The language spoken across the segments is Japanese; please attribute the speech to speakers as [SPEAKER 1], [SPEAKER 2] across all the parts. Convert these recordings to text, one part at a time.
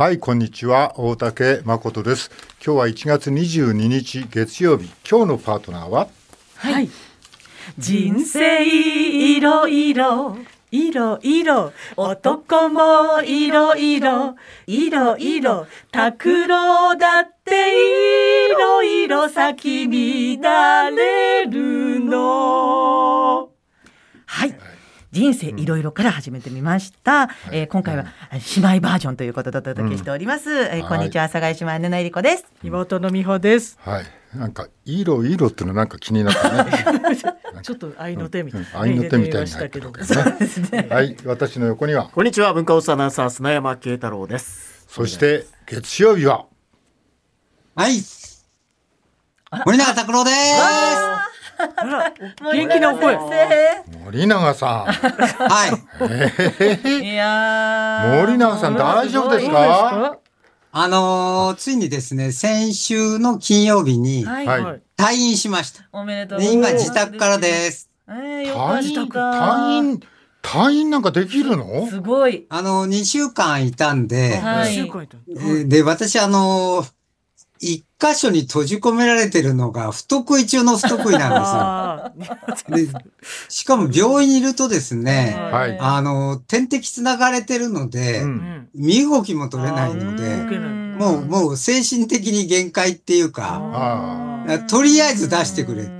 [SPEAKER 1] はい、こんにちは。大竹誠です。今日は1月22日月曜日。今日のパートナーは？
[SPEAKER 2] はい。人生いろいろ。いろいろ男もいろいろいろいろ拓郎だっていろいろ咲き乱れるのはい人生いろいろから始めてみました、えー今回は姉妹バージョンということでお届けしております、えーこんにちは阿佐ヶ谷姉妹のえりこです
[SPEAKER 3] 妹の美穂です。
[SPEAKER 1] はい。なんか、いろいろっていうのなんか気になったね。
[SPEAKER 3] ちょっと愛の手みたいな、
[SPEAKER 1] 愛の手みたいな。ね。はい、私の横には。
[SPEAKER 4] こんにちは文化放送アナウンサー砂山慶太郎です。
[SPEAKER 1] そして、月曜日は。
[SPEAKER 5] はい。森永拓郎です。
[SPEAKER 3] 元気なお声。
[SPEAKER 1] 森永さ
[SPEAKER 5] はい。
[SPEAKER 1] ん。
[SPEAKER 2] いやー
[SPEAKER 1] 森永さん大丈夫ですか？
[SPEAKER 5] あのーついにですね、先週の金曜日に。退院しました。
[SPEAKER 2] おめでとうございます。
[SPEAKER 5] 自宅からです。
[SPEAKER 2] えー、
[SPEAKER 1] 退院、
[SPEAKER 2] た。
[SPEAKER 1] 退院、退院なんかできるの？
[SPEAKER 2] すごい。
[SPEAKER 5] あの、2週間いたんで、
[SPEAKER 2] はい
[SPEAKER 3] 一週間いた
[SPEAKER 5] えーで、私あのー一箇所に閉じ込められてるのが不得意中の不得意なん
[SPEAKER 3] あ
[SPEAKER 5] ですよ。で、しかも病院にいるとですね、
[SPEAKER 1] はい
[SPEAKER 5] あのー点滴つながれてるので、
[SPEAKER 1] う
[SPEAKER 3] んん。
[SPEAKER 5] 身動きも取れないの
[SPEAKER 3] あ
[SPEAKER 5] で、
[SPEAKER 3] ー
[SPEAKER 5] もう、もう精神的に限界っていうか、
[SPEAKER 1] あ
[SPEAKER 5] とりあえず出してくれ。
[SPEAKER 1] あ。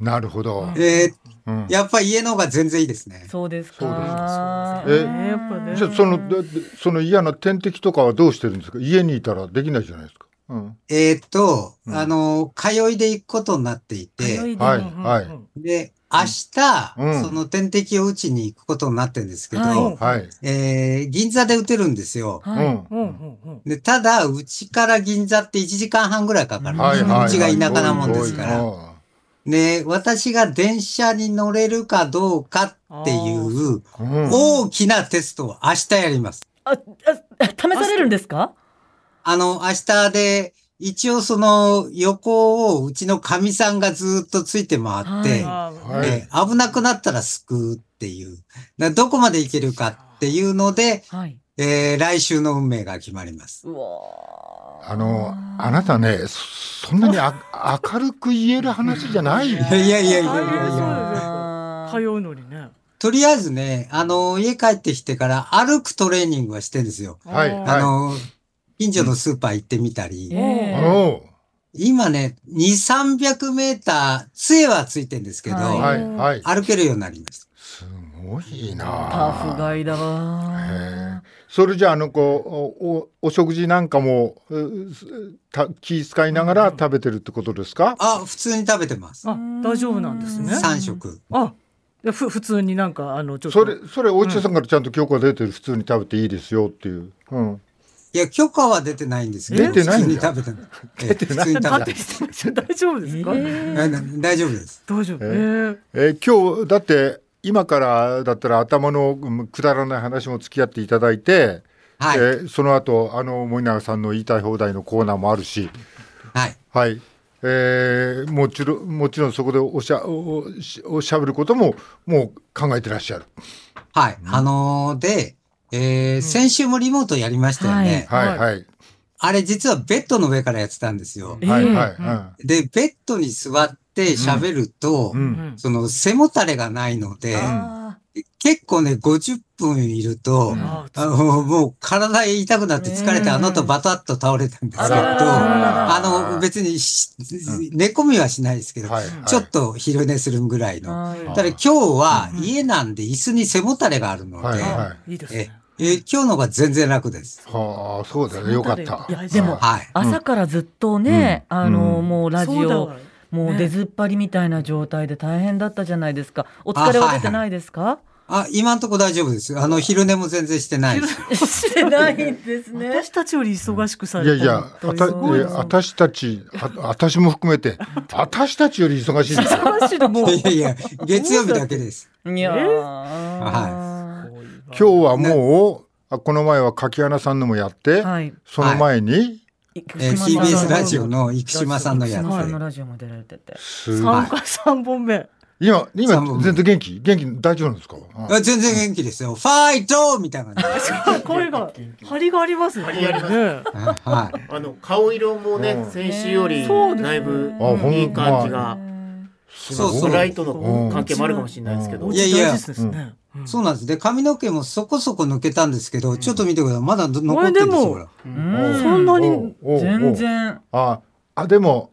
[SPEAKER 1] なるほど。
[SPEAKER 5] えー
[SPEAKER 1] うん
[SPEAKER 5] やっぱ家の方が全然いいですね。
[SPEAKER 2] そうです
[SPEAKER 1] そうです
[SPEAKER 2] か。
[SPEAKER 1] え
[SPEAKER 3] ねやっぱね。
[SPEAKER 1] じゃあそのその嫌な点滴とかはどうしてるんですか？家にいたらできないじゃないですか。うん、
[SPEAKER 5] えーっと、
[SPEAKER 1] うん
[SPEAKER 5] あの、通いで行くことになっていて、
[SPEAKER 2] 通いで
[SPEAKER 1] はいはい
[SPEAKER 5] で、明日、
[SPEAKER 1] うん
[SPEAKER 5] その点滴を打ちに行くことになってるんですけど、
[SPEAKER 2] はい
[SPEAKER 1] はい。
[SPEAKER 5] えー銀座で打てるんですよ。
[SPEAKER 2] はい。
[SPEAKER 1] うん。
[SPEAKER 3] うんうんうん。
[SPEAKER 5] で、ただ、うちから銀座って1時間半ぐらいかかるんですよ。
[SPEAKER 1] はいはいう
[SPEAKER 5] ちが田舎なもんですから。
[SPEAKER 1] 遠い
[SPEAKER 5] で、私が電車に乗れるかどうかっていう
[SPEAKER 1] うん
[SPEAKER 5] 大きなテストを明日やります。
[SPEAKER 2] あ、あ、試されるんですか？
[SPEAKER 5] あの、明日で、一応その横をうちのかみさんがずっとついて回って、
[SPEAKER 3] あ
[SPEAKER 1] はい
[SPEAKER 5] えー危なくなったら救うっていう。だどこまでいけるかっていうので、
[SPEAKER 2] はい。
[SPEAKER 5] えー来週の運命が決まります。
[SPEAKER 2] うわー
[SPEAKER 1] あのあなたねそそんなにあ明るく言える話じゃない。
[SPEAKER 5] いやいやいやいやいや
[SPEAKER 3] 通うのにね。
[SPEAKER 5] とりあえずね、あの、家帰ってきてから歩くトレーニングはしてんですよ。
[SPEAKER 1] はい
[SPEAKER 3] あ
[SPEAKER 5] の、近所のスーパー行ってみたり、
[SPEAKER 2] ええ
[SPEAKER 1] おう
[SPEAKER 5] 今ね、2、300メーター、杖はついてんですけど、
[SPEAKER 2] はい
[SPEAKER 1] はいはい。
[SPEAKER 5] 歩けるようになりました。
[SPEAKER 1] すごい
[SPEAKER 2] タ
[SPEAKER 1] な。
[SPEAKER 2] フガイだ
[SPEAKER 1] へ
[SPEAKER 2] わ
[SPEAKER 1] え。それじゃああのこうお食事なんかもうすた気遣いながら食べてるってことですか？
[SPEAKER 5] あ、普通に食べてます。
[SPEAKER 3] あ、大丈夫なんですね。
[SPEAKER 5] 3食。
[SPEAKER 3] あ、いやふ普通になんかあのちょっと。
[SPEAKER 1] それそれお医者さんからちゃんと許可出てる普通に食べていいですよっていう。うん。
[SPEAKER 5] いや、許可は出てないんですけど、
[SPEAKER 1] 出てないんだ
[SPEAKER 5] 普通に食べてます。
[SPEAKER 1] 出てない
[SPEAKER 5] え普通に食べて。
[SPEAKER 3] 大丈夫ですか？
[SPEAKER 2] え
[SPEAKER 5] えな大丈夫です。
[SPEAKER 3] 大丈夫。
[SPEAKER 1] え
[SPEAKER 3] えー
[SPEAKER 1] えー今日だって今からだったら頭のうんくだらない話も付き合っていただいて、
[SPEAKER 5] はい。
[SPEAKER 1] えーその後あの森永さんの言いたい放題のコーナーもあるし、
[SPEAKER 5] はい。
[SPEAKER 1] はい。えーもちろんもちろんそこでおしゃおおしおしゃべることももう考えてらっしゃる。
[SPEAKER 5] はい。あのーで、えー先週もリモートやりましたよね。
[SPEAKER 1] はいはい
[SPEAKER 5] あれ実はベッドの上からやってたんですよ。
[SPEAKER 2] え
[SPEAKER 1] はいはい。
[SPEAKER 5] で、ベッドに座って喋ると、
[SPEAKER 1] うん。うん。
[SPEAKER 3] うん。
[SPEAKER 5] その背もたれがないので、
[SPEAKER 2] あ
[SPEAKER 5] 結構ね、50分いると、
[SPEAKER 1] うん。
[SPEAKER 3] あ
[SPEAKER 5] あの、もう体痛くなって疲れて、
[SPEAKER 2] うん。
[SPEAKER 5] あの後バタッと倒れたんですけど、
[SPEAKER 1] あ
[SPEAKER 5] の、別にし寝込みはしないですけど、
[SPEAKER 1] はい。
[SPEAKER 5] ちょっと昼寝するぐらい
[SPEAKER 2] ー
[SPEAKER 5] の。
[SPEAKER 2] はい。
[SPEAKER 5] ただ今日は家なんで椅子に背もたれがあるので、
[SPEAKER 1] はいはい。
[SPEAKER 5] え今日のが全然楽です。
[SPEAKER 1] はあそうだね。よかった。
[SPEAKER 3] い。や
[SPEAKER 2] でも
[SPEAKER 5] はい。
[SPEAKER 2] 朝からずっとね、あの
[SPEAKER 1] うん。
[SPEAKER 2] もうラジオもう出ずっぱりみたいな状態で大変だったじゃないですか。お疲れは出てないですか？
[SPEAKER 5] あ、今んとこ大丈夫です。あの、昼寝も全然してないです。
[SPEAKER 2] してないんですね。
[SPEAKER 3] 私たちより忙しくされて
[SPEAKER 1] いやいや、あた私たち、あ私も含めて、私たちより忙しいですよ。
[SPEAKER 2] 忙しいのもう。
[SPEAKER 5] いやいや、月曜日だけです。
[SPEAKER 2] いやー
[SPEAKER 5] は
[SPEAKER 1] 今日はもう、あこの前は柿穴さんのもやって、
[SPEAKER 2] はい。
[SPEAKER 1] その前に、
[SPEAKER 5] えー TBS ラジオの生島さんのや
[SPEAKER 2] 生島さんの
[SPEAKER 5] つ。
[SPEAKER 2] ラジオも出られてて。
[SPEAKER 1] す
[SPEAKER 3] 三回 三本目。
[SPEAKER 1] 今、今全然元気？元気、大丈夫なんですか？
[SPEAKER 5] あ全然元気ですよ。ファイトみたいな。
[SPEAKER 3] 声が張りがありますよね。
[SPEAKER 4] 張りあります
[SPEAKER 3] ね
[SPEAKER 5] はい。
[SPEAKER 4] あの顔色もね、
[SPEAKER 1] うん
[SPEAKER 4] 先週よりだいぶいい感じが、
[SPEAKER 5] そうそう。
[SPEAKER 4] ライトの関係もあるかもしれないですけど、
[SPEAKER 5] いやいや。そうなんです。で、髪の毛もそこそこ抜けたんですけど、ちょっと見てください。まだ残ってるんですよ。
[SPEAKER 2] うん。
[SPEAKER 3] そんなに
[SPEAKER 2] 全然。
[SPEAKER 1] あ、あ、でも、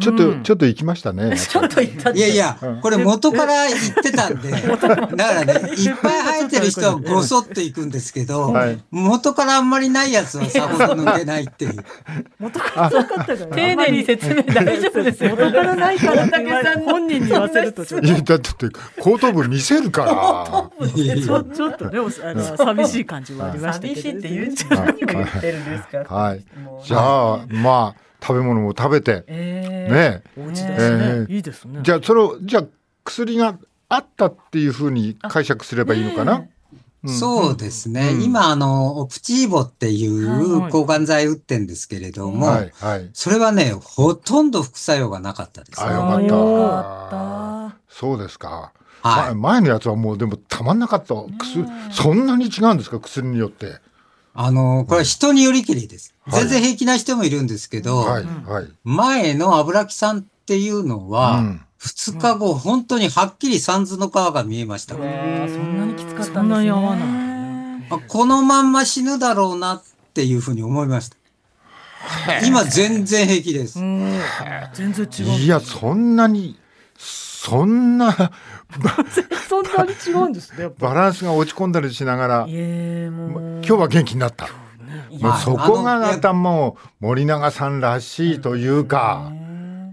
[SPEAKER 1] ちょっと、
[SPEAKER 3] うん。
[SPEAKER 1] ちょっと行きましたね。
[SPEAKER 2] ちょっと言った
[SPEAKER 5] いやいや
[SPEAKER 1] うん、
[SPEAKER 5] これ元から言ってたんで、だからね、いっぱい生えてる人はごそっといくんですけど、
[SPEAKER 1] はい。
[SPEAKER 5] 元からあんまりないやつはさほど抜けないっていう。
[SPEAKER 3] 元からなかったか。ら。
[SPEAKER 2] 丁寧に説明大丈夫ですよ
[SPEAKER 3] 元からないからって言われ本人に言わせるとちょっ
[SPEAKER 1] いや、だって、後頭部見せるから。
[SPEAKER 5] いやいや
[SPEAKER 3] とちょちょっとねおあの寂しい感じはありましたけど。
[SPEAKER 2] 寂しいって言うんじゃ何を言ってるんですか。
[SPEAKER 1] はい。
[SPEAKER 2] もう
[SPEAKER 1] じゃあ、まあ、食べ物も食べて、
[SPEAKER 2] えー
[SPEAKER 1] ね。
[SPEAKER 3] お家だしね
[SPEAKER 1] えー
[SPEAKER 3] いいですね。
[SPEAKER 1] じゃあ、それを、じゃあ、薬があったっていうふうに解釈すればいいのかな？うん
[SPEAKER 5] そうですね。
[SPEAKER 1] うん
[SPEAKER 5] 今、あの、オプチーボってい
[SPEAKER 3] はいう
[SPEAKER 5] 抗がん剤打ってんですけれども、
[SPEAKER 1] はい、はい。
[SPEAKER 5] それはね、ほとんど副作用がなかったです。
[SPEAKER 1] あ、よか
[SPEAKER 3] よ
[SPEAKER 1] った。
[SPEAKER 2] か
[SPEAKER 1] そうですか。
[SPEAKER 5] はい。
[SPEAKER 1] ま前のやつはもうでもたまんなかった。薬、そんなに違うんですか？薬によって。
[SPEAKER 5] あの、これは人によりきりです。
[SPEAKER 1] はい
[SPEAKER 5] 全然平気な人もいるんですけど、
[SPEAKER 1] はい、はい。
[SPEAKER 5] 前の油木さんっていうの
[SPEAKER 1] う
[SPEAKER 5] は、
[SPEAKER 1] ん。
[SPEAKER 5] 2日後、本当にはっきり三途の川が見えました。
[SPEAKER 2] そんなにきつかったんですね
[SPEAKER 3] そんなに合わない
[SPEAKER 5] あこのまんま死ぬだろうなっていうふうに思いました。今全然平気です
[SPEAKER 3] う。ん全然違う。
[SPEAKER 1] いや、そんなに、そんな
[SPEAKER 3] そんなに違うんですね。
[SPEAKER 1] バランスが落ち込んだりしながら、今日は元気になった。
[SPEAKER 2] い
[SPEAKER 1] もう
[SPEAKER 5] はい
[SPEAKER 1] そこが
[SPEAKER 5] あの
[SPEAKER 1] またもう森永さんらしいというか、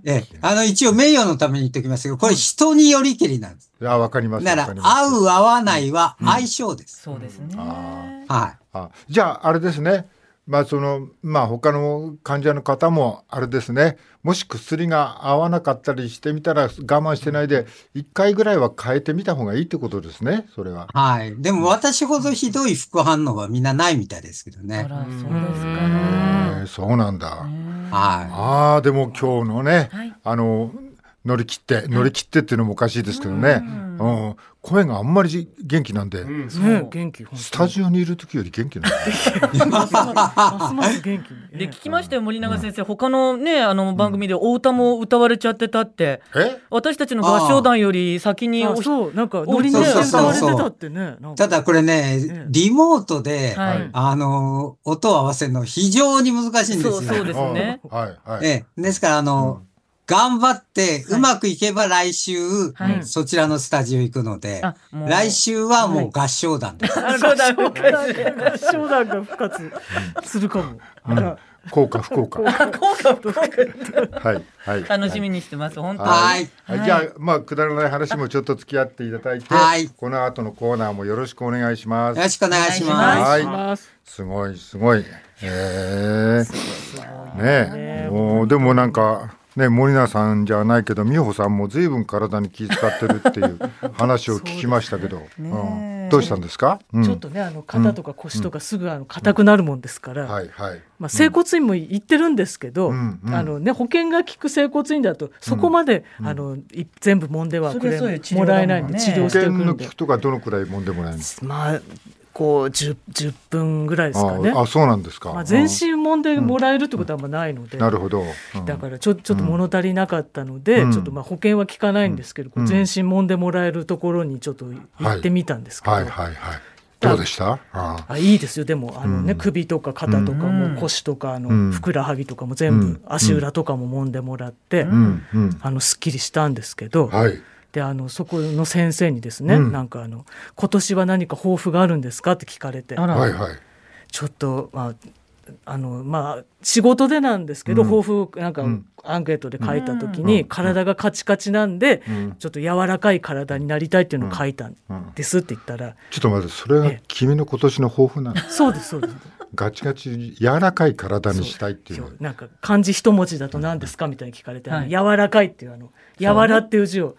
[SPEAKER 5] ええ、あの、一応名誉のために言っておきますけど、これ人によりきりなんです。
[SPEAKER 1] いや、わかります。
[SPEAKER 5] だから合う合わないは相性です。
[SPEAKER 2] そうですね
[SPEAKER 1] あ
[SPEAKER 5] はい。
[SPEAKER 1] あじゃあ、あれですね。まあ、その、まあ、他の患者の方も、あれですね。もし薬が合わなかったりしてみたら、我慢してないで、一回ぐらいは変えてみた方がいいってことですね。それは。
[SPEAKER 5] はい。でも私ほどひどい副反応はみんなないみたいですけど
[SPEAKER 2] あ
[SPEAKER 5] ね。
[SPEAKER 2] らそうですか
[SPEAKER 1] えーそうなんだ。
[SPEAKER 5] は
[SPEAKER 1] ああ、でも今日のね、
[SPEAKER 2] はい
[SPEAKER 1] あの、乗り切って、乗り切ってっていうのもおかしいですけどね。うん、声があんまり元気なんで、
[SPEAKER 4] うん
[SPEAKER 3] ね元気。
[SPEAKER 1] スタジオにいる時より元気なんだ。
[SPEAKER 3] ますます元気。に。
[SPEAKER 2] で聞きましたよ森永先生。他のねあの番組でお歌も歌われちゃってたって。
[SPEAKER 1] え？
[SPEAKER 2] 私たちの合唱団より先に
[SPEAKER 3] あ
[SPEAKER 2] お
[SPEAKER 3] そう。なんかノリね。
[SPEAKER 5] そうそうそう
[SPEAKER 3] 歌われてたってね。
[SPEAKER 5] ただこれね、リモートで、
[SPEAKER 2] はい。
[SPEAKER 5] あの、音を合わせるの非常に難しいんですよ。
[SPEAKER 2] そうそうですね。
[SPEAKER 1] あはい、はい。
[SPEAKER 5] ええ、ですから、あの、頑張って、うまくいけば来週、
[SPEAKER 2] はい
[SPEAKER 5] そちらのスタジオ行くので、来週はもう合唱団です。
[SPEAKER 2] あそうだ
[SPEAKER 3] 合唱団が復活するかも。あら
[SPEAKER 1] 効果不効果。は
[SPEAKER 2] 効果効果
[SPEAKER 1] い、はい。
[SPEAKER 2] 楽しみにしてます本当に
[SPEAKER 5] はい。
[SPEAKER 1] はい、じゃあ、まあ、くだらない話もちょっと付き合っていただいて、
[SPEAKER 5] はい
[SPEAKER 1] この後のコーナーもよろしくお願いします
[SPEAKER 5] よ。ろしくお願いします。
[SPEAKER 1] はい
[SPEAKER 3] します。
[SPEAKER 1] すごい、すごい。ええねえ、もう、でもなんか。ね、森永さんじゃないけど美穂さんも随分体に気遣ってるっていう 話を聞きましたけど、うん、どうしたんですか、うん。
[SPEAKER 3] ちょっとねあの肩とか腰とかすぐあの硬くなるもんですから。
[SPEAKER 1] はいはい。
[SPEAKER 3] まあ、整骨院も行ってるんですけど、
[SPEAKER 1] うんうん。
[SPEAKER 3] あのね、保険が効く整骨院だとそこまで、あのい全部揉んでは
[SPEAKER 2] そ
[SPEAKER 3] くれ
[SPEAKER 2] れそういう治療
[SPEAKER 3] もらえないんで治療
[SPEAKER 1] 保
[SPEAKER 3] しておくんで。
[SPEAKER 1] 険の効くとかどのくらいもんでもないんです
[SPEAKER 3] まあこう 10, 10分ぐらいですかね。
[SPEAKER 1] ああそうなんですか、
[SPEAKER 3] まあ、全身揉んでもらえるってことはあんまないので、
[SPEAKER 1] なるほど、うん。
[SPEAKER 3] だからちょちょっと物足りなかったので、
[SPEAKER 1] うん。
[SPEAKER 3] ちょっとまあ保険は効かないんですけど、全身揉んでもらえるところにちょっと行ってみたんですけど、
[SPEAKER 1] はいはいはいどうでした？あ
[SPEAKER 3] あいいですよ。でもあの、ね
[SPEAKER 1] うん。
[SPEAKER 3] 首とか肩とか
[SPEAKER 2] うん。
[SPEAKER 3] も腰とかあの、
[SPEAKER 1] うん。
[SPEAKER 3] ふくらはぎとかも全部、
[SPEAKER 1] うん。
[SPEAKER 3] 足裏とかも揉んでもらって、あのすっきりしたんですけど、
[SPEAKER 1] はい
[SPEAKER 3] であのそこの先生にですね、
[SPEAKER 1] うん。
[SPEAKER 3] なんかあの「今年は何か抱負があるんですか?」って聞かれて。
[SPEAKER 2] あら。
[SPEAKER 1] はいはい。
[SPEAKER 3] ちょっとまああのまあ仕事でなんですけど、
[SPEAKER 1] うん。
[SPEAKER 3] 抱負なんか
[SPEAKER 1] うん。
[SPEAKER 3] アンケートで書いた時
[SPEAKER 1] うん。
[SPEAKER 3] に、体がカチカチなんで、
[SPEAKER 1] うん。
[SPEAKER 3] ちょっと柔らかい体になりたいっていうのを書いたん
[SPEAKER 1] うん
[SPEAKER 3] ですって言ったら、
[SPEAKER 1] ちょっと待ってそれが
[SPEAKER 3] ええ。
[SPEAKER 1] 君の今年の抱負なの？
[SPEAKER 3] そうですそうです。
[SPEAKER 1] ガチガチ柔らかい体にしたいっていう。
[SPEAKER 3] なんか漢字一文字だと何ですかみたいに聞かれて、
[SPEAKER 2] はい。
[SPEAKER 3] 柔らかいっていうあの柔らっていう字を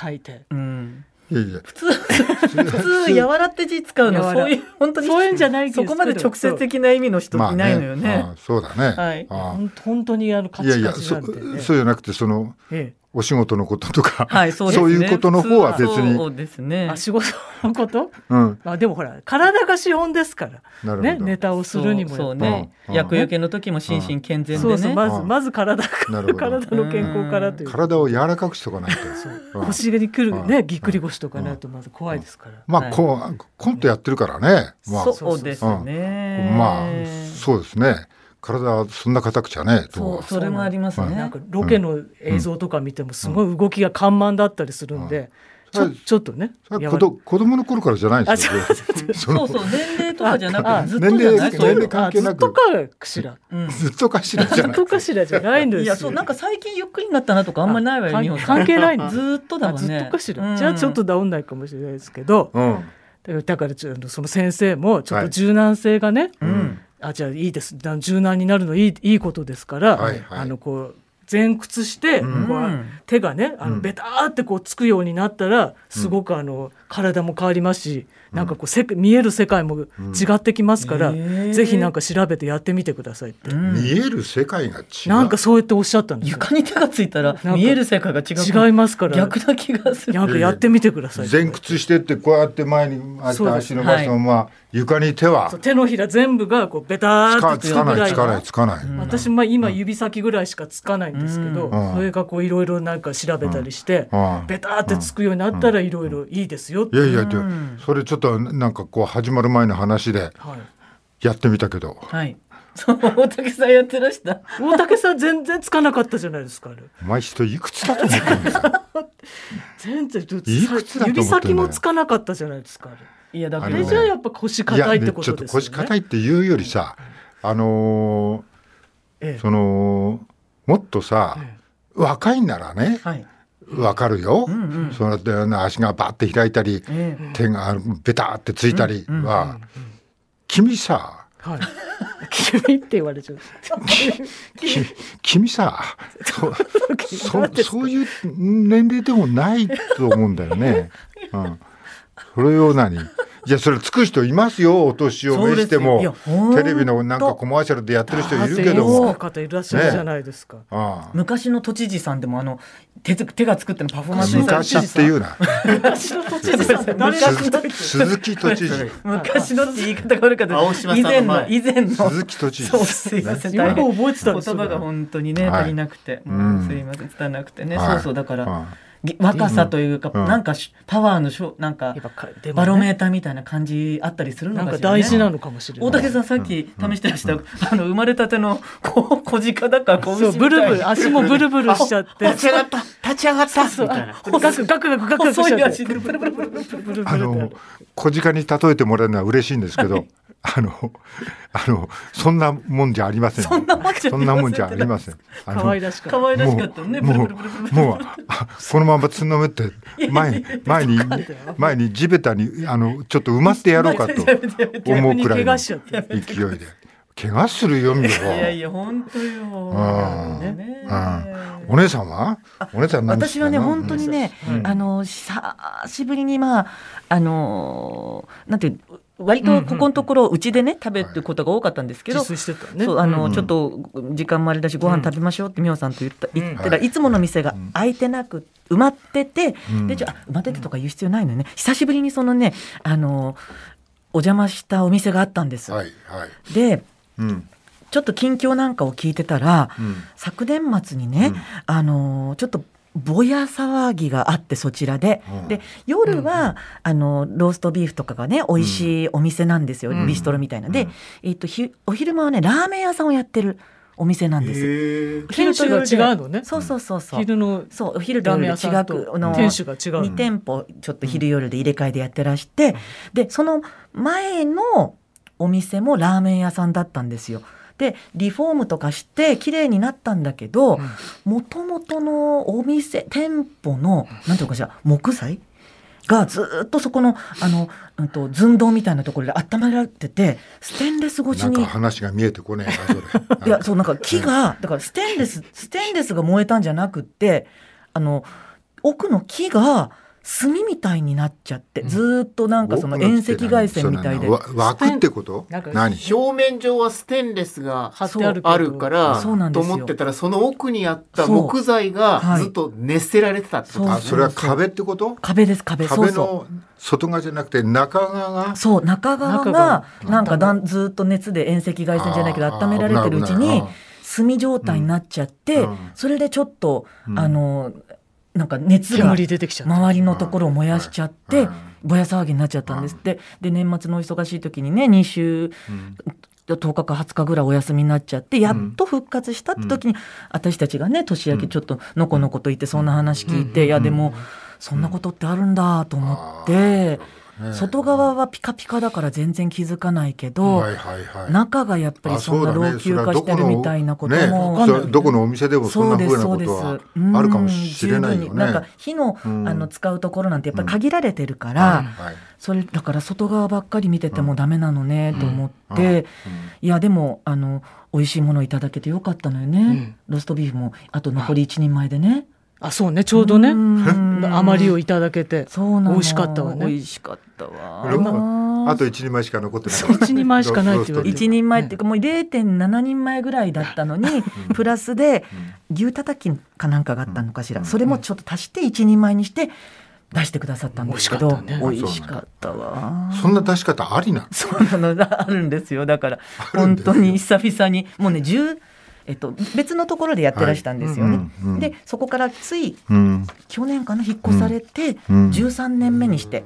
[SPEAKER 3] 書いて、
[SPEAKER 2] うん。
[SPEAKER 1] いやいや。
[SPEAKER 2] 普通 普通柔らって字使うの。
[SPEAKER 3] 柔ら。
[SPEAKER 2] そういう本当に
[SPEAKER 3] そういうんじゃない
[SPEAKER 2] そこまで直接的な意味の人いないのよね。
[SPEAKER 1] ああそうだね、
[SPEAKER 2] はい。
[SPEAKER 3] 本当にあのカチカ
[SPEAKER 1] いやいやそ
[SPEAKER 3] チなんて、ね
[SPEAKER 1] そうじゃなくてその
[SPEAKER 3] ええ
[SPEAKER 1] お仕事のこととか、
[SPEAKER 2] はい、そうですね。
[SPEAKER 1] いうことの方は別
[SPEAKER 2] そう
[SPEAKER 1] に、
[SPEAKER 2] ですね。
[SPEAKER 3] あ。仕事のこと？
[SPEAKER 1] うん、
[SPEAKER 3] あでもほら体が資本ですから。
[SPEAKER 1] なるほど。
[SPEAKER 3] ねネタをするにも
[SPEAKER 2] そうね、
[SPEAKER 1] うん
[SPEAKER 2] 厄除けの時も心身健全でね。
[SPEAKER 3] そうそうまず
[SPEAKER 1] うん。
[SPEAKER 3] まず体
[SPEAKER 1] なるほど。
[SPEAKER 3] 体の健康からという。か
[SPEAKER 1] 体を柔らかくしとかないと。う。ん。
[SPEAKER 3] 腰に来る
[SPEAKER 1] うん。
[SPEAKER 3] ねぎっくり腰とかなるとまず怖いですから。
[SPEAKER 1] まあ、
[SPEAKER 2] はい。
[SPEAKER 1] こうコントやってるからね。まあ、
[SPEAKER 2] そうですね。
[SPEAKER 1] まあ、そうですね。体はそんな硬くちゃね。と
[SPEAKER 2] そう、それもあります
[SPEAKER 1] うん
[SPEAKER 2] ね。
[SPEAKER 3] なんかロケの映像とか見てもすごい動きが緩慢だったりするんで、ちょちょっとね。
[SPEAKER 1] 子ど子供の頃からじゃないんですよ。そ
[SPEAKER 2] うそう、年齢とかじゃな
[SPEAKER 3] あ
[SPEAKER 2] くて、ずっとじゃない？
[SPEAKER 1] 年齢年齢
[SPEAKER 3] あ
[SPEAKER 1] 関係なく
[SPEAKER 3] ずっとかしら。
[SPEAKER 2] うん
[SPEAKER 1] ずっとかしらじゃない
[SPEAKER 3] ずっと。かしらじゃないんですよ。
[SPEAKER 2] いや、そう、なんか最近ゆっくりになったなとかあんまりないわよ、
[SPEAKER 3] 関係ない
[SPEAKER 2] ずーっとだもんね。
[SPEAKER 3] っとかしら、
[SPEAKER 2] うん
[SPEAKER 3] じゃあちょっと治んないかもしれないですけど、
[SPEAKER 1] うん。
[SPEAKER 3] だからちょっとその先生もちょっ
[SPEAKER 1] はい
[SPEAKER 3] と柔軟性がね、
[SPEAKER 2] うん。
[SPEAKER 3] あじゃあいいです。柔軟になるのいいいいことですから、
[SPEAKER 1] はいはい。
[SPEAKER 3] あのこう前屈して、
[SPEAKER 1] うん。
[SPEAKER 3] 手がねあ
[SPEAKER 1] うん。
[SPEAKER 3] のベターってこうつくようになったらすごくあの体も変わりますし、なんかこうせ見える世界も違ってきますから、
[SPEAKER 2] へー。
[SPEAKER 3] ぜひなんか調べてやってみてくださいって、
[SPEAKER 2] うん。
[SPEAKER 1] 見える世界が違う。
[SPEAKER 3] なんかそうやっておっしゃったんですよ。
[SPEAKER 2] 床に手がついたら
[SPEAKER 3] か
[SPEAKER 2] 見える世界が違う。
[SPEAKER 3] 違いますから。
[SPEAKER 2] 逆な気がする。
[SPEAKER 3] なんかやってみてください。
[SPEAKER 1] 前屈してってこうやって前にあ
[SPEAKER 3] そうです。
[SPEAKER 1] 足伸ばしたまま床に手は
[SPEAKER 3] 手のひら全部がこうベタってつ
[SPEAKER 1] つかないつかないつかない。
[SPEAKER 3] 私まあ今指先ぐらいしかつかないんですけど、
[SPEAKER 1] うん。
[SPEAKER 3] それがこういろいろなんか調べたりして、
[SPEAKER 1] うん。
[SPEAKER 3] ベターってつくようになったらいろいろいいですよって、
[SPEAKER 1] いやいやで
[SPEAKER 2] うん。
[SPEAKER 1] それちょっとなんかこう始まる前の話で
[SPEAKER 3] はい、
[SPEAKER 1] やってみたけど。
[SPEAKER 2] はい。そう、大竹さんやってらした。
[SPEAKER 3] 大竹さん全然つかなかったじゃないですかあれ。
[SPEAKER 1] お前人いくつだと思ってるんですよ。
[SPEAKER 3] 全然
[SPEAKER 1] いくつだと思ってんだよ？
[SPEAKER 3] 指先もつかなかったじゃないですかあれ。
[SPEAKER 2] いや、だ
[SPEAKER 1] あのね
[SPEAKER 3] あれじゃあやっぱ腰硬いってことですよね。
[SPEAKER 1] 腰硬いっていうよりさあの
[SPEAKER 3] ええ。
[SPEAKER 1] ーそのもっとさ
[SPEAKER 3] え。
[SPEAKER 1] 若いんならね
[SPEAKER 2] はい。
[SPEAKER 1] わかるよ。
[SPEAKER 2] うんうん。
[SPEAKER 1] そうやって足がバッて開いたり
[SPEAKER 2] ええ。
[SPEAKER 1] 手がベタってついたり
[SPEAKER 2] うん
[SPEAKER 1] は君さ。
[SPEAKER 3] はい。君って言われちゃう。
[SPEAKER 1] き君さ。そ そそういう年齢でもないと思うんだよね。うん、それを何？いやそれつく人いますよ。お年を召しても。テレビのなんかコマーシャルでやってる人いるけども。
[SPEAKER 3] 方いらっしゃるじゃないですか、
[SPEAKER 1] ああ。
[SPEAKER 2] 昔の都知事さんでもあの手つ手が作ってのパフォーマンスに
[SPEAKER 1] 昔っていうな。
[SPEAKER 3] 昔の都知事さん。って誰が
[SPEAKER 1] 鈴木都知事。
[SPEAKER 2] 昔のって言い方が悪かった。以前
[SPEAKER 4] の前。
[SPEAKER 2] の以前の。
[SPEAKER 1] 鈴木都知事。
[SPEAKER 2] そうすいません。大変
[SPEAKER 3] 覚えてたんですよ
[SPEAKER 2] 言葉が本当にね
[SPEAKER 1] はい。
[SPEAKER 2] 足りなくて、
[SPEAKER 1] うん
[SPEAKER 2] うん。すいません。伝わらなくてね、
[SPEAKER 1] はい。
[SPEAKER 2] そうそうだから、若さというか、
[SPEAKER 1] うん。
[SPEAKER 2] なんかしパワーのしょなんか
[SPEAKER 3] ね。
[SPEAKER 2] バロメーターみたいな感じあったりするの
[SPEAKER 3] なんか
[SPEAKER 2] かしらね。
[SPEAKER 3] 大事なのかもしれない。
[SPEAKER 2] 大竹さんさっき試してらした、あの生まれたての こう小鹿だかこう
[SPEAKER 3] そうブルブル足もブルブルしちゃって。
[SPEAKER 4] 立ち上がった。立ち上がった。みたいな。
[SPEAKER 3] ガクガクガクガク
[SPEAKER 2] 細い
[SPEAKER 3] ちゃって。
[SPEAKER 2] 足で。ブルブルブルブルブル
[SPEAKER 3] ブルブル
[SPEAKER 1] あの小鹿に例えてもらえるのは嬉しいんですけどあのあのそんなもんじゃありません。
[SPEAKER 2] そんなもんじゃありません。
[SPEAKER 1] そんなもんじゃありません。
[SPEAKER 3] 可愛らしかった。
[SPEAKER 2] 可愛らしかったね。ブル
[SPEAKER 1] も
[SPEAKER 2] ブルブルブル。
[SPEAKER 1] うもうあこのままつんのめって前に前に前に地べたにあのちょっと埋まってやろうかと 思うくらいの勢いで。怪我するよみ
[SPEAKER 2] いやい
[SPEAKER 1] よ。
[SPEAKER 2] や本当よ。
[SPEAKER 1] あ
[SPEAKER 2] ね
[SPEAKER 1] ね。お姉さんは？お姉さん何
[SPEAKER 2] 私はね本当にね、
[SPEAKER 3] うん。
[SPEAKER 2] あの久しぶりにまああのなんていう割とここのところうちでね食べることが多かったんですけど、そうあの、
[SPEAKER 1] うん
[SPEAKER 2] ちょっと時間もあれだしご飯食べましょうって美穂さんと言った、言ったら、
[SPEAKER 1] はい。
[SPEAKER 2] い、つもの店が空いてなく埋まってて、
[SPEAKER 1] うん。
[SPEAKER 2] でちょあ埋まっててとか言う必要ないのよね。久しぶりにそのねあのお邪魔したお店があったんです。
[SPEAKER 1] はいはい。
[SPEAKER 2] で
[SPEAKER 1] うん。
[SPEAKER 2] ちょっと近況なんかを聞いてたら、
[SPEAKER 1] うん。
[SPEAKER 2] 昨年末にね、あのちょっとぼや騒ぎがあってそちらで、
[SPEAKER 1] うん。
[SPEAKER 2] で夜は、あのローストビーフとかがね美味しいお店なんですよ、
[SPEAKER 1] うん。
[SPEAKER 2] ビストロみたいな。で、
[SPEAKER 1] うん。
[SPEAKER 2] えっとひお昼間はねラーメン屋さんをやってるお店なんです。
[SPEAKER 3] 店主が違うのね。
[SPEAKER 2] そうそうそうそう。
[SPEAKER 3] 昼の
[SPEAKER 2] そうお昼と
[SPEAKER 3] ラーメン
[SPEAKER 2] 夜で違
[SPEAKER 3] 屋さんと
[SPEAKER 2] くあの
[SPEAKER 3] 店主が違う
[SPEAKER 2] 2店舗ちょっと昼夜で入れ替えでやってらして、でその前のお店もラーメン屋さんだったんですよ。でリフォームとかして綺麗になったんだけどもともとのお店店舗のなんていうのかしら木材？がずっとそこのあの、うん、と寸胴みたいなところで温められててステンレス越し
[SPEAKER 1] なんか
[SPEAKER 2] に
[SPEAKER 1] 話が見えてこねえなそれ。
[SPEAKER 2] いやそうなんか木がだからステンレスステンレスが燃えたんじゃなくってあの奥の木が炭みたいになっちゃって、ずーっとなんかその遠赤外線みたいで。
[SPEAKER 1] わ枠ってこと？何？
[SPEAKER 4] 表面上はステンレスが
[SPEAKER 3] 貼ってある
[SPEAKER 4] から
[SPEAKER 2] そうなんですよ。
[SPEAKER 4] と思ってたらその奥にあった木材が
[SPEAKER 2] はい。
[SPEAKER 4] ずっと熱せられてたってこと？
[SPEAKER 2] そう
[SPEAKER 1] あそれは壁ってこと？
[SPEAKER 2] 壁です壁。
[SPEAKER 1] 壁の外側じゃなくて中側が？
[SPEAKER 2] う。そう。中側
[SPEAKER 3] 中
[SPEAKER 2] が
[SPEAKER 3] が
[SPEAKER 2] なんかだんずーっと熱で遠赤外線じゃないけど温められてるうちに炭状態になっちゃって、
[SPEAKER 1] うん。
[SPEAKER 2] それでちょっと、
[SPEAKER 1] うん。
[SPEAKER 2] あのなんか熱が
[SPEAKER 3] 煙出てきちゃった。
[SPEAKER 2] 周りのところを燃やしちゃって、
[SPEAKER 1] うん
[SPEAKER 2] ぼや騒ぎになっちゃったんですって、で年末のお忙しい時にね2週
[SPEAKER 1] うん。
[SPEAKER 2] 10日か20日ぐらいお休みになっちゃってやっと復活したって時に、私たちがね年明けちょっとのこのこと言ってそんな話聞いて、いやでもそんなことってあるんだと思って、
[SPEAKER 1] ね
[SPEAKER 2] 外側はピカピカだから全然気づかないけど、中がやっぱりそんな老朽化してるみたいなことも。
[SPEAKER 1] ねどこのお店でもそんな風なことはあるかもしれないよね。
[SPEAKER 2] なんか火の,、
[SPEAKER 1] うん。
[SPEAKER 2] あの使うところなんてやっぱり限られてるから、
[SPEAKER 1] はい
[SPEAKER 2] それだから外側ばっかり見ててもダメなのねと思って、いやでもあの美味しいものいただけてよかったのよね、ローストビーフもあと残り一人前でね
[SPEAKER 3] あそうね。ちょうどね。
[SPEAKER 2] うん。
[SPEAKER 3] 余りをいただけて。
[SPEAKER 2] そうなの。
[SPEAKER 3] 美味しかったわね。
[SPEAKER 2] 美味しかったわ。
[SPEAKER 1] これもあと一人前しか残ってない。
[SPEAKER 3] 一人前しかないって言われて
[SPEAKER 2] 一人前っていうかもう0.7人前ぐらいだったのにプラスで牛たたきかなんかがあったのかしら。それもちょっと足して一人前にして出してくださったんですけど
[SPEAKER 3] 美味しかったね。
[SPEAKER 2] 美味しかったわ。
[SPEAKER 1] そんな出し方ありなの。
[SPEAKER 2] そうなの。あるんですよ。だから本当に久々に。もうね10えっと、別のところでやってらしたんですよね。
[SPEAKER 1] はい。うんうん
[SPEAKER 2] でそこからつい
[SPEAKER 1] うん。
[SPEAKER 2] 去年かな引っ越されて、
[SPEAKER 1] うん。
[SPEAKER 2] 13年目にして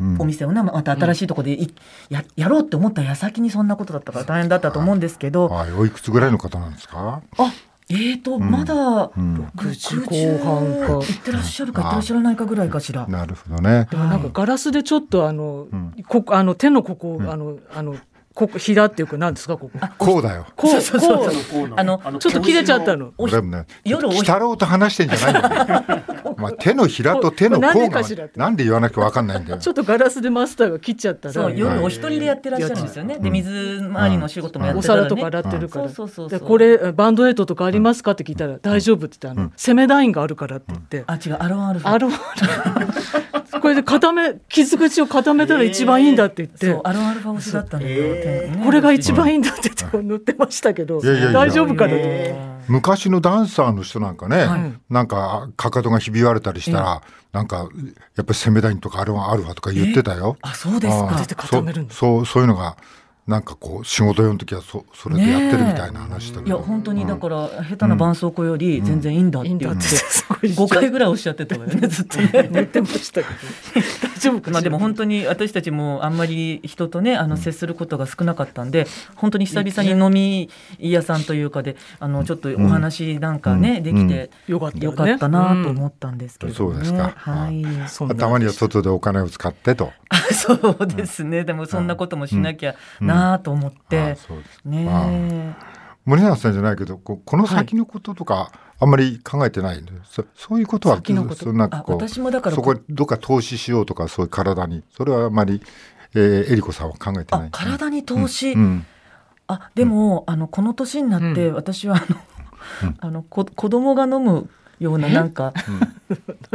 [SPEAKER 1] うん。
[SPEAKER 2] お店をねまた新しいところでいややろうって思った矢先にそんなことだったから大変だったと思うんですけど、
[SPEAKER 1] はい。おいくつぐらいの方なんですか？
[SPEAKER 2] あえーと、まだ
[SPEAKER 1] うん。
[SPEAKER 3] 60後半か
[SPEAKER 2] 行ってらっしゃるか行ってらっしゃらないかぐらいかしら。
[SPEAKER 1] なるほどね。
[SPEAKER 3] でもなんかガラスでちょっとあの、
[SPEAKER 1] ん。
[SPEAKER 3] ここあの手のここ、あのあのここひだっていうか何ですかここ？
[SPEAKER 1] こうだよ。
[SPEAKER 3] こう
[SPEAKER 2] そうそう
[SPEAKER 3] こ
[SPEAKER 2] そうあの
[SPEAKER 3] うちょっと切れちゃったの。
[SPEAKER 2] お
[SPEAKER 1] でもね、
[SPEAKER 2] 夜お
[SPEAKER 1] 鬼太郎と話してんじゃないんだよ。まあ手のひらと手の甲がなんで言わなきゃわかんないんだよ。
[SPEAKER 3] ちょっとガラスでマスターが切っちゃったら。
[SPEAKER 2] 夜お一人でやってらっしゃるんですよね。で水回りの仕事もやって
[SPEAKER 3] お
[SPEAKER 2] たら、ね、
[SPEAKER 3] 皿とか洗ってるから、
[SPEAKER 2] そうそうそうそう。
[SPEAKER 3] でこれバンドエイドとかありますかって聞いたら、大丈夫って言ってあの、セメダインがあるからって言って、
[SPEAKER 2] あ違うアロンアルファ
[SPEAKER 3] アロン。これで固め傷口を固めたら一番いいんだって言って、
[SPEAKER 2] そうアロンアルファ推しだったんだよ、ね。
[SPEAKER 3] これが一番いいんだって言って塗ってましたけど、大丈夫かなと思って。
[SPEAKER 1] 昔のダンサーの人なんかね、
[SPEAKER 2] はい。
[SPEAKER 1] なんかかかとがひび割れたりしたら、なんかやっぱりセメダインとかあれはあるわとか言ってたよ。
[SPEAKER 2] あそうですか。
[SPEAKER 1] そうそうそういうのがなんかこう仕事用の時はそそれでやってるみたいな話だけど、
[SPEAKER 2] いや本当にだから下手な絆創膏より全然いいんだって言って
[SPEAKER 3] すごい
[SPEAKER 2] 5 回ぐらいおっしゃってたわよねずっとね。
[SPEAKER 3] 塗ってましたけど。大丈夫
[SPEAKER 2] まあでも本当に私たちもあんまり人とねあの接することが少なかったんで本当に久々に飲み屋さんというかであのちょっとお話なんかね、できて
[SPEAKER 3] よかったよね。
[SPEAKER 2] よかったなと思ったんですけどね。
[SPEAKER 1] そうですか。
[SPEAKER 2] はい。
[SPEAKER 1] たまには外でお金を使ってと。
[SPEAKER 2] そうですね。でもそんなこともしなきゃなと思って。
[SPEAKER 1] ああそうです。
[SPEAKER 2] ね。
[SPEAKER 1] 森永さんじゃないけどここの先のこととかあんまり考えてないんで、そそういうことは
[SPEAKER 3] 先のこと。
[SPEAKER 1] そなんかこう
[SPEAKER 2] あ私もだから
[SPEAKER 1] そこどっか投資しようとかそういう体にそれはあまり、えー、えりこさんは考えてない。
[SPEAKER 2] あ、体に投資。
[SPEAKER 1] うん。
[SPEAKER 2] あ、でも、あのこの年になって、私はあの、あのこ子供が飲むようななんか、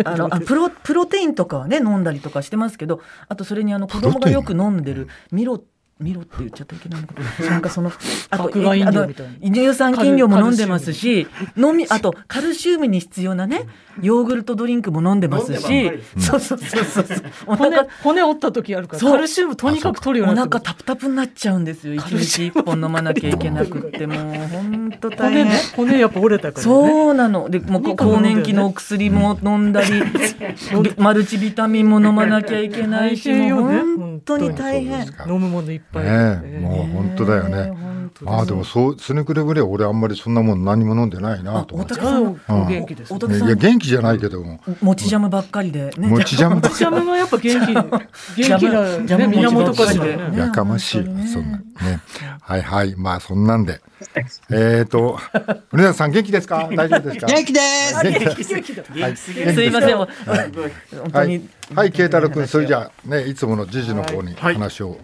[SPEAKER 2] あのあプロプロテインとかはね飲んだりとかしてますけど、あとそれにあの子供がよく飲んでるミロミロって言っちゃったらいけないのかな なんかそのあとあの乳酸菌量も飲んでますし飲みあとカルシウムに必要なねヨーグルトドリンクも飲んでますしそうそうそうそう。
[SPEAKER 3] 骨
[SPEAKER 2] 腹
[SPEAKER 3] 骨折った時あるからカルシウムとにかく取るよ
[SPEAKER 2] お
[SPEAKER 3] うになって
[SPEAKER 2] 腹タプタプになっちゃうんですよ一日一本飲まなきゃいけなくってもう本当大変。
[SPEAKER 3] 骨やっぱ折れたからね。
[SPEAKER 2] そうなの。でもう更年期のお薬も飲んだり ビマルチビタミンも飲まなきゃいけないしもう本当に大変。
[SPEAKER 3] 飲むものいっぱい、
[SPEAKER 1] ねえもう本当だよね。ああでもそうそれくれぐれ俺あんまりそんなもん何も飲んでないなと思って。
[SPEAKER 3] 元気です、
[SPEAKER 1] いや元気じゃないけども。
[SPEAKER 2] 餅ジャムばっかりで。ね
[SPEAKER 1] 餅ジャム。ばっ
[SPEAKER 3] ジャムがやっぱ元気。元気な、
[SPEAKER 2] ジャム
[SPEAKER 3] ね、源かしら
[SPEAKER 2] ジャム。
[SPEAKER 3] ね
[SPEAKER 1] やかましい、そんな。ね。はいはい。まあそんなんで。えっ、ー、と森永さん元気ですか？大丈夫ですか？
[SPEAKER 5] 元気です。
[SPEAKER 1] 元気。
[SPEAKER 3] 元気元気だ。
[SPEAKER 1] はい
[SPEAKER 2] す。いません。
[SPEAKER 1] はい。はい、慶太郎君、それじゃあ、ね、いつもの時事の方に
[SPEAKER 4] はい。
[SPEAKER 1] 話を。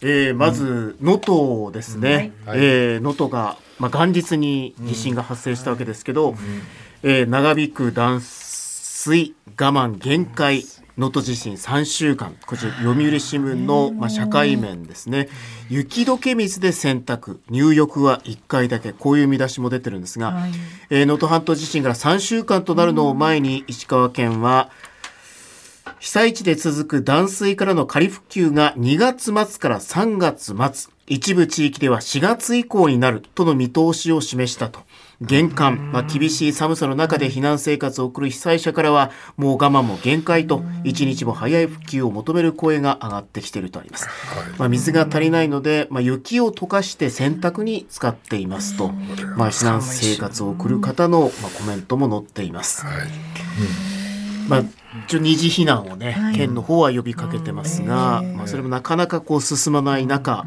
[SPEAKER 4] えーまず能登ですね、
[SPEAKER 1] はい。
[SPEAKER 4] えー能登が、まあ、元日に地震が発生したわけですけど、えー長引く断水我慢限界能登地震3週間。こちら読売新聞の、まあ、社会面ですね。雪解け水で洗濯。入浴は1回だけ。こういう見出しも出てるんですが
[SPEAKER 2] はい。
[SPEAKER 4] えー能登、半島地震から3週間となるのを前に石川県は被災地で続く断水からの仮復旧が2月末から3月末。一部地域では4月以降になるとの見通しを示したと。玄関、まあ、厳しい寒さの中で避難生活を送る被災者からはもう我慢も限界と一日も早い復旧を求める声が上がってきているとあります、まあ、水が足りないので、まあ、雪を溶かして洗濯に使っていますと、まあ、避難生活を送る方の、まあ、コメントも載っています、まあ、一応二次避難をね、県の方は呼びかけてますが、まあ、それもなかなかこう進まない中、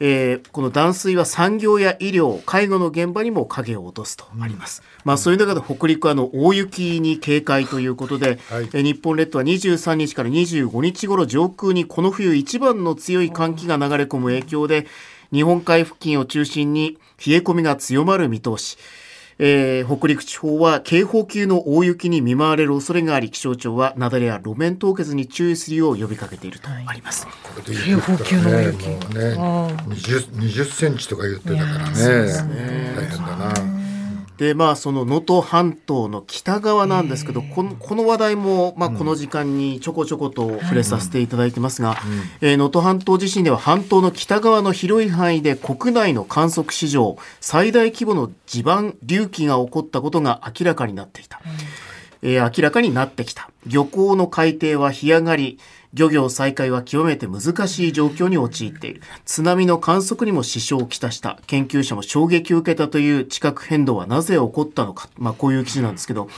[SPEAKER 4] えーこの断水は産業や医療、介護の現場にも影を落とすとあります。まあそういう中で北陸はあの大雪に警戒ということで、
[SPEAKER 1] はい
[SPEAKER 4] えー日本列島は23日から25日頃上空にこの冬一番の強い寒気が流れ込む影響で、日本海付近を中心に冷え込みが強まる見通し。えー北陸地方は警報級の大雪に見舞われる恐れがあり気象庁は雪崩や路面凍結に注意するよう呼びかけているとあります。
[SPEAKER 1] これで雪降ったら
[SPEAKER 3] 警報級の大雪。
[SPEAKER 1] ねもうね 20, 20センチとか言ってたからね。大変だな。
[SPEAKER 4] でまあその能登半島の北側なんですけど、このこの話題もまあこの時間にちょこちょこと触れさせていただいてますが、えー能登半島地震では半島の北側の広い範囲で国内の観測史上最大規模の地盤隆起が起こったことが明らかになっていた。えー明らかになってきた。漁港の海底は干上がり、漁業再開は極めて難しい状況に陥っている。津波の観測にも支障をきたした。研究者も衝撃を受けたという地殻変動はなぜ起こったのか。まあこういう記事なんですけど、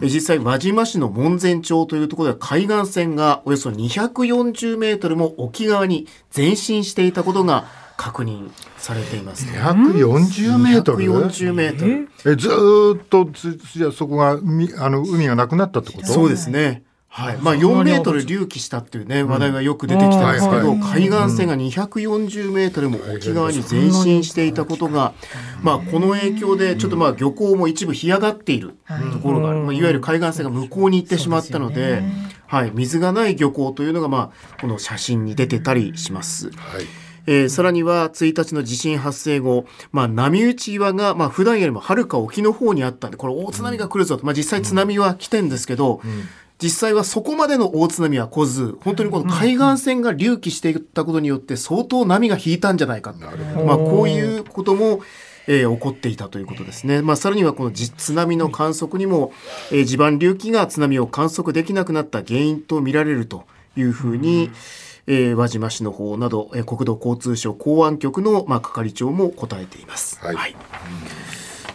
[SPEAKER 4] えー実際輪島市の門前町というところでは海岸線がおよそ240メートルも沖側に前進していたことが確認されています。
[SPEAKER 1] 140メートル
[SPEAKER 4] ？240メートル。
[SPEAKER 1] えずーっとつじゃあそこがみあの海がなくなったってこと？
[SPEAKER 4] そうですね。はい。まあ4メートル隆起したっていうね、話題がよく出てきてますけど、
[SPEAKER 1] うん
[SPEAKER 4] 海岸線が240メートルも沖側に前進していたことが、まあこの影響でちょっとまあ漁港も一部干上がっているところがある。まあいわゆる海岸線が向こうに行ってしまったので、はい。水がない漁港というのがまあこの写真に出てたりします。
[SPEAKER 1] はい。
[SPEAKER 4] えーさらには1日の地震発生後、まあ、波打ち岩が、まあ、普段よりもはるか沖の方にあったんで、これ大津波が来るぞと、まあ、実際津波は来てんですけど、実際はそこまでの大津波は来ず、本当にこの海岸線が隆起していったことによって相当波が引いたんじゃないかと。まあ、こういうことも、えー起こっていたということですね。まあ、さらにはこのじ津波の観測にも、えー地盤隆起が津波を観測できなくなった原因と見られるというふうに、えー輪島市の方など、えー国土交通省公安局の、まあ、係長も答えています。
[SPEAKER 1] はい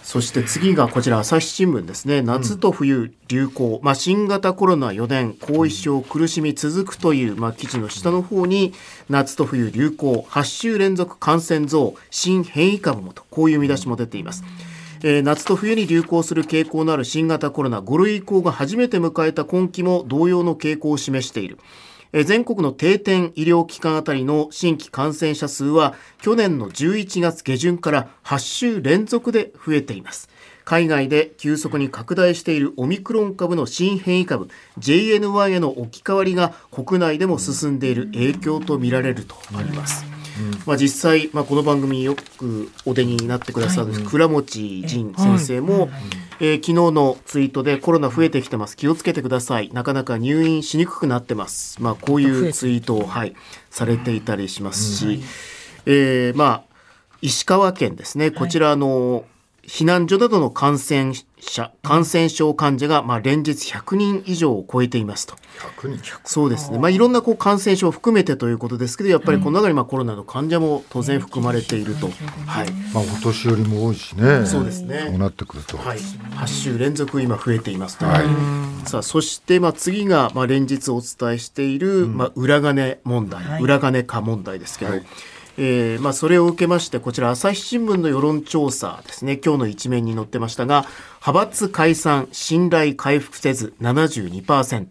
[SPEAKER 4] そして次がこちら朝日新聞ですね。夏と冬流行、まあ、新型コロナ4年後遺症苦しみ続くという、まあ、記事の下の方に夏と冬流行。8週連続感染増。新変異株もと。こういう見出しも出ています。えー夏と冬に流行する傾向のある新型コロナ。5類移行が初めて迎えた今期も同様の傾向を示している。え全国の定点医療機関あたりの新規感染者数は去年の11月下旬から8週連続で増えています。海外で急速に拡大しているオミクロン株の新変異株 JN1 への置き換わりが国内でも進んでいる影響とみられるとあります。まあ、実際、まあ、この番組によくお出になってくださる倉持仁先生も、えー昨日のツイートでコロナ増えてきてます。気をつけてください。なかなか入院しにくくなってます、まあ、こういうツイートを、はい、されていたりしますし、えーまあ石川県ですね。こちらあの、避難所などの感染者感染症患者が、まあ、連日100人以上を超えていますと。
[SPEAKER 1] 100人。
[SPEAKER 4] そうですね。まあ、いろんなこう感染症を含めてということですけど、やっぱりこの中にまあコロナの患者も当然含まれていると。はい。
[SPEAKER 1] まあお年寄りも多いしね。
[SPEAKER 4] そうですね。
[SPEAKER 1] そうなってくると。
[SPEAKER 4] はい。8週連続今増えていますと。
[SPEAKER 1] はい。
[SPEAKER 4] さあ、そしてまあ次がまあ連日お伝えしている、まあ裏金問題、裏金化問題ですけど、
[SPEAKER 1] はい
[SPEAKER 4] えーまあ、それを受けましてこちら朝日新聞の世論調査ですね。今日の一面に載ってましたが派閥解散信頼回復せず72%。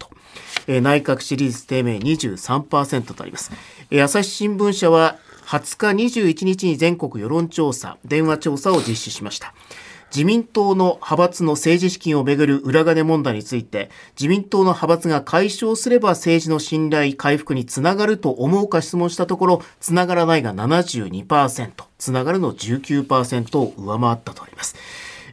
[SPEAKER 4] えー内閣支持率低迷23%とあります、えー朝日新聞社は20日21日に全国世論調査電話調査を実施しました。自民党の派閥の政治資金をめぐる裏金問題について自民党の派閥が解消すれば政治の信頼回復につながると思うか質問したところつながらないが72%つながるの19%を上回ったとあります、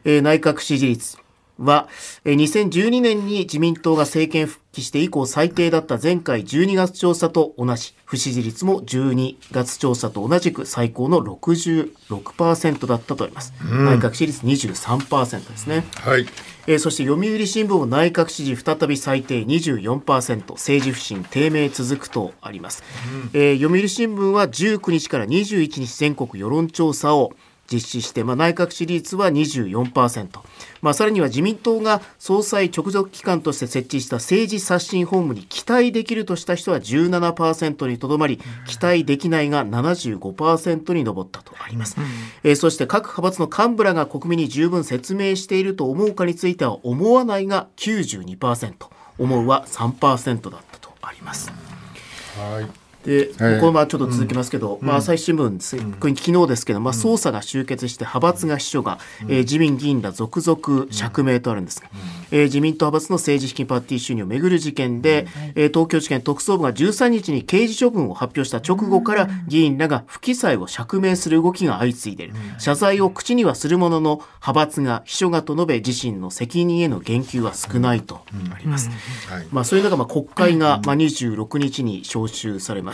[SPEAKER 4] えー内閣支持率は、えー2012年に自民党が政権復帰して以降最低だった前回12月調査と同じ、不支持率も12月調査と同じく最高の66%だったとあります。内閣支持率23%ですね。
[SPEAKER 1] はい。
[SPEAKER 4] えーそして読売新聞も内閣支持再び最低24%政治不信低迷続くとあります、えー読売新聞は19日から21日全国世論調査を実施して、まあ、内閣支持率は24%、まあ、さらには自民党が総裁直属機関として設置した政治刷新本部に期待できるとした人は17%にとどまり期待できないが75%に上ったとあります、えーそして各派閥の幹部らが国民に十分説明していると思うかについては思わないが92%思うは3%だったとあります。
[SPEAKER 1] はい。
[SPEAKER 4] で、
[SPEAKER 1] はい。
[SPEAKER 4] このままちょっと続きますけど、まあ、朝日新聞です、これ昨日ですけど、まあ、捜査が終結して派閥が秘書が、えー自民議員ら続々釈明とあるんですが、えー自民党派閥の政治資金パーティー収入をめぐる事件で、えー東京地検特捜部が13日に刑事処分を発表した直後から議員らが不記載を釈明する動きが相次いでいる、謝罪を口にはするものの派閥が秘書がと述べ自身の責任への言及は少ないとあります。
[SPEAKER 1] はい。
[SPEAKER 4] まあ、そういう中、まあ、国会が、まあ、26日に召集されます。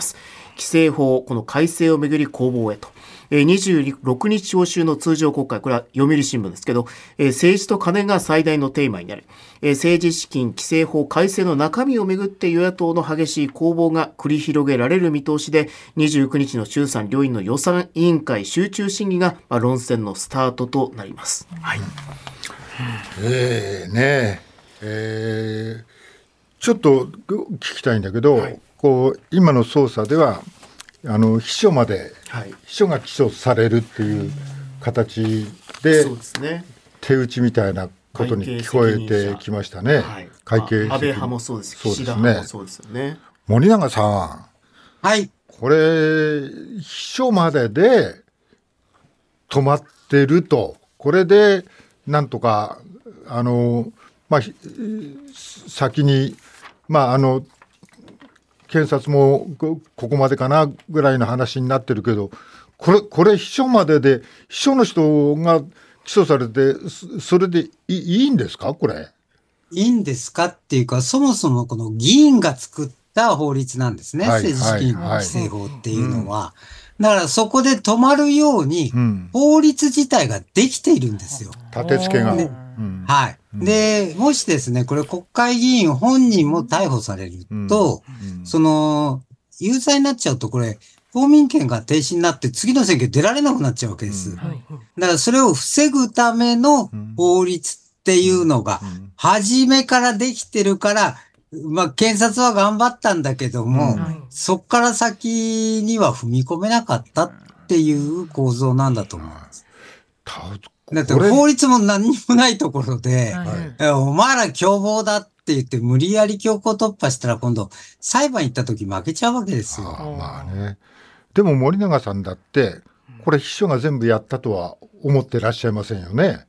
[SPEAKER 4] 規制法、この改正をめぐり攻防へと。えー26日召集の通常国会、これは読売新聞ですけど、えー政治と金が最大のテーマになる。えー政治資金規正法改正の中身をめぐって与野党の激しい攻防が繰り広げられる見通しで、29日の衆参両院の予算委員会集中審議が、まあ、論戦のスタートとなります。はい。
[SPEAKER 1] ええねえーちょっと聞きたいんだけど、こう今の捜査ではあの秘書まで、
[SPEAKER 4] はい
[SPEAKER 1] 秘書が起訴されるっていう形で
[SPEAKER 4] ね。
[SPEAKER 1] 手打ちみたいなことに聞こえてきましたね。
[SPEAKER 4] はい、
[SPEAKER 1] 会計
[SPEAKER 4] まあ安倍派もそうですし、
[SPEAKER 1] そうですね
[SPEAKER 4] もそうですよね。
[SPEAKER 1] 森永さ
[SPEAKER 5] はい。
[SPEAKER 1] ん、これ秘書までで止まってると、これでなんとかあのまあひ先にまああの検察もこここまでかなぐらいの話になってるけど、これ、これ秘書までで、秘書の人が起訴されて、そそれでいいいんですか？これ。
[SPEAKER 5] いいんですかっていうか、そもそもこの議員が作った法律なんですね。
[SPEAKER 1] はい
[SPEAKER 5] 政治資金
[SPEAKER 1] はいはい
[SPEAKER 5] 規正法っていうのは。だからそこで止まるように
[SPEAKER 1] う、ん。
[SPEAKER 5] 法律自体ができているんですよ。
[SPEAKER 1] 立て付けが。
[SPEAKER 3] ね
[SPEAKER 1] うん。
[SPEAKER 5] はい。で、もしですね、これ国会議員本人も逮捕されると、
[SPEAKER 1] うん。
[SPEAKER 5] その、有罪になっちゃうと、これ、公民権が停止になって次の選挙出られなくなっちゃうわけです。
[SPEAKER 1] うん。
[SPEAKER 5] だからそれを防ぐための法律っていうのが、
[SPEAKER 1] うん。
[SPEAKER 5] 初めからできてるから、まあ、検察は頑張ったんだけども、
[SPEAKER 1] うん。
[SPEAKER 5] そっから先には踏み込めなかったっていう構造なんだと思います。
[SPEAKER 1] た
[SPEAKER 5] だって法律も何にもないところで、
[SPEAKER 3] はい
[SPEAKER 5] えお前ら凶暴だって言って無理やり強行突破したら今度裁判行った時負けちゃうわけですよ。
[SPEAKER 1] まあね。でも森永さんだって、これ秘書が全部やったとは思ってらっしゃいませんよね。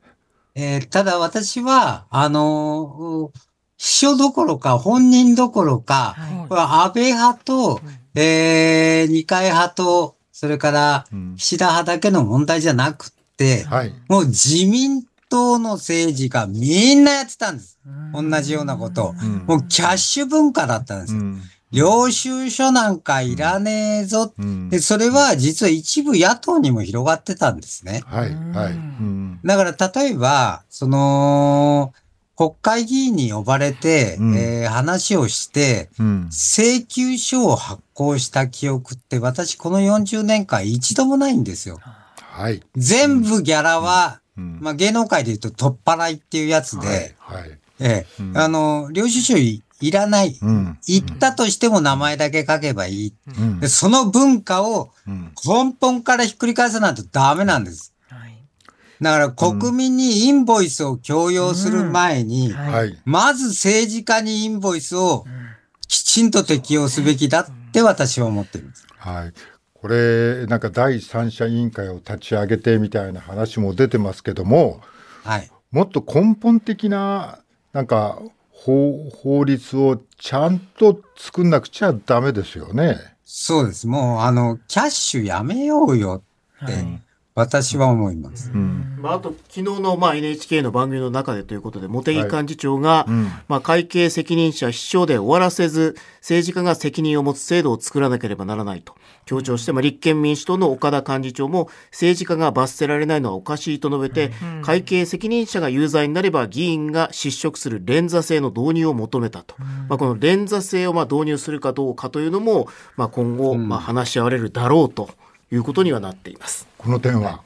[SPEAKER 5] えーただ私は、あのー秘書どころか本人どころか、
[SPEAKER 3] はい
[SPEAKER 5] これは安倍派と、えー二階派と、それから
[SPEAKER 1] うん
[SPEAKER 5] 岸田派だけの問題じゃなくって、
[SPEAKER 1] はい。
[SPEAKER 5] もう自民党の政治がみんなやってたんです。同じようなことを。
[SPEAKER 1] うん
[SPEAKER 5] もうキャッシュ文化だったんですよ。
[SPEAKER 1] うん
[SPEAKER 5] 領収書なんかいらねえぞ。
[SPEAKER 1] うん
[SPEAKER 5] で、それは実は一部野党にも広がってたんですね。
[SPEAKER 1] はい、はい。うん
[SPEAKER 5] だから例えば、その、国会議員に呼ばれて、
[SPEAKER 1] うん
[SPEAKER 5] えー話をして、
[SPEAKER 1] うん
[SPEAKER 5] 請求書を発行した記憶って私この40年間一度もないんですよ。
[SPEAKER 1] はい。
[SPEAKER 5] 全部ギャラは、
[SPEAKER 1] うん
[SPEAKER 5] まあ芸能界で言うと取っ払いっていうやつで、
[SPEAKER 1] はい。はい。
[SPEAKER 5] ええ
[SPEAKER 1] うん
[SPEAKER 5] あの、領収書いいらない。
[SPEAKER 1] うん。
[SPEAKER 5] 言ったとしても名前だけ書けばいい。
[SPEAKER 1] うん
[SPEAKER 5] でその文化を
[SPEAKER 1] うん
[SPEAKER 5] 根本からひっくり返さないとダメなんです。
[SPEAKER 3] はい
[SPEAKER 5] だから国民にインボイスを強要する前に、
[SPEAKER 1] はい。
[SPEAKER 5] まず政治家にインボイスをきちんと適用すべきだって私は思ってるんです。
[SPEAKER 1] はい。これ、なんか第三者委員会を立ち上げてみたいな話も出てますけども、
[SPEAKER 5] はい。
[SPEAKER 1] もっと根本的ななんか法法律をちゃんと作んなくちゃダメですよね。
[SPEAKER 5] そうです。もう、あの、キャッシュやめようよって、私は思います。
[SPEAKER 1] うん。
[SPEAKER 4] まあ、あと昨日のまあ NHK の番組の中でということで茂木幹事長が、
[SPEAKER 1] うん。
[SPEAKER 4] まあ、会計責任者秘書で終わらせず政治家が責任を持つ制度を作らなければならないと強調して、まあ、立憲民主党の岡田幹事長も政治家が罰せられないのはおかしいと述べて、会計責任者が有罪になれば議員が失職する連座制の導入を求めたと、まあ、この連座制をまあ導入するかどうかというのも、まあ、今後まあ話し合われるだろうということにはなっています。
[SPEAKER 1] この点は？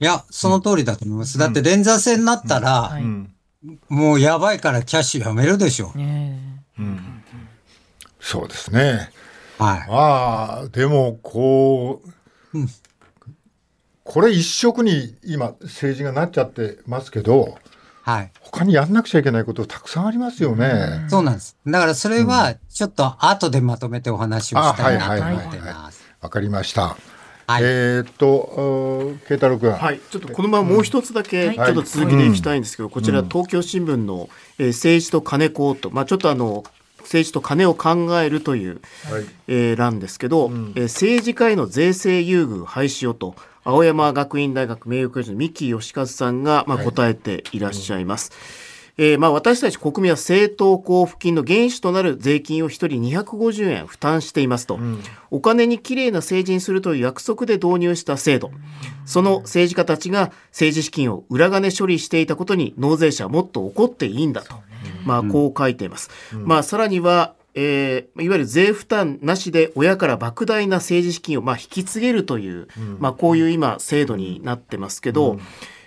[SPEAKER 5] いや、その通りだと思います。だって連座制になったら、
[SPEAKER 3] はい
[SPEAKER 1] うん
[SPEAKER 5] もうやばいからキャッシュやめるでしょ。
[SPEAKER 3] ね
[SPEAKER 1] そうですね。
[SPEAKER 5] はい。
[SPEAKER 1] ああでもこう、
[SPEAKER 5] うん
[SPEAKER 1] これ一色に今政治がなっちゃってますけど
[SPEAKER 5] はい。
[SPEAKER 1] 他にやんなくちゃいけないことたくさんありますよね。
[SPEAKER 5] そうなんです。だからそれは、ちょっと後でまとめてお話をしたいなと
[SPEAKER 1] あはいはい
[SPEAKER 5] 思
[SPEAKER 1] はいはい
[SPEAKER 5] ってます。
[SPEAKER 1] わかりました。
[SPEAKER 5] はい。
[SPEAKER 1] えーっと慶太郎君。
[SPEAKER 4] はい、ちょっとこのままもう一つだけ
[SPEAKER 3] はい。
[SPEAKER 4] ちょっと続きでいきたいんですけど、こちら東京新聞の、えー政治と金子と、まあ、ちょっとあの政治と金を考えるという、
[SPEAKER 1] はい。
[SPEAKER 4] えー欄ですけど、えー政治家への税制優遇廃止をと青山学院大学名誉教授の三木義和さんが、まあ、
[SPEAKER 1] はい。
[SPEAKER 4] 答えていらっしゃいます。えーまあ私たち国民は政党交付金の原資となる税金を1人250円負担していますと、お金にきれいな政治にするという約束で導入した制度、その政治家たちが政治資金を裏金処理していたことに納税者はもっと怒っていいんだと、まあこう書いています。まあさらにはえーいわゆる税負担なしで親から莫大な政治資金をまあ引き継げるという、まあ、こういう今制度になってますけど、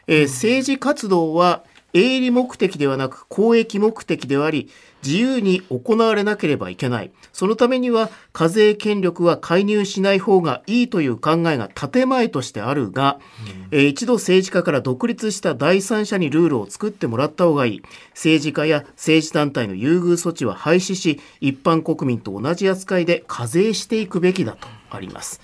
[SPEAKER 4] えー政治活動は営利目的ではなく公益目的ではあり自由に行われなければいけない。そのためには課税権力は介入しない方がいいという考えが建前としてあるが、えー一度政治家から独立した第三者にルールを作ってもらった方がいい。政治家や政治団体の優遇措置は廃止し一般国民と同じ扱いで課税していくべきだとあります。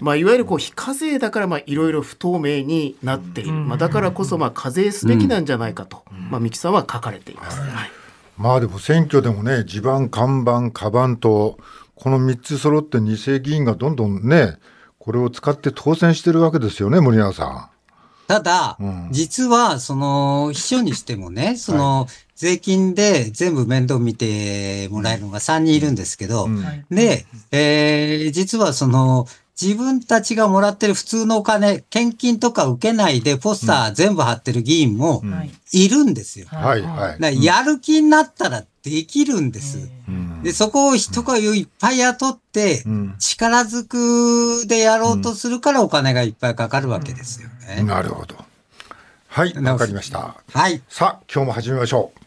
[SPEAKER 4] まあ、いわゆるこう非課税だからまあいろいろ不透明になっている、まあ、だからこそまあ課税すべきなんじゃないかと、まあ、三木さんは書かれています。はい。
[SPEAKER 1] まあでも選挙でもね地盤看板カバンとこの3つ揃って二世議員がどんどんねこれを使って当選してるわけですよね森永さ
[SPEAKER 5] ただ、
[SPEAKER 1] うん。
[SPEAKER 5] 実は、その、秘書にしてもね、その、税金で全部面倒見てもらえるのが3人いるんですけど、
[SPEAKER 3] はい。
[SPEAKER 5] で、えー実はその、自分たちがもらってる普通のお金、献金とか受けないでポスター全部貼ってる議員も
[SPEAKER 3] い
[SPEAKER 5] いるんですよ。
[SPEAKER 1] はいはい。
[SPEAKER 5] やる気になったらできるんです。
[SPEAKER 1] うん
[SPEAKER 5] で、そこを人がいっぱい雇って
[SPEAKER 1] う、ん
[SPEAKER 5] 力ずくでやろうとするからお金がいっぱいかかるわけですよね。
[SPEAKER 1] なるほど。はい、わかりました。
[SPEAKER 5] はい。
[SPEAKER 1] さあ、今日も始めましょう。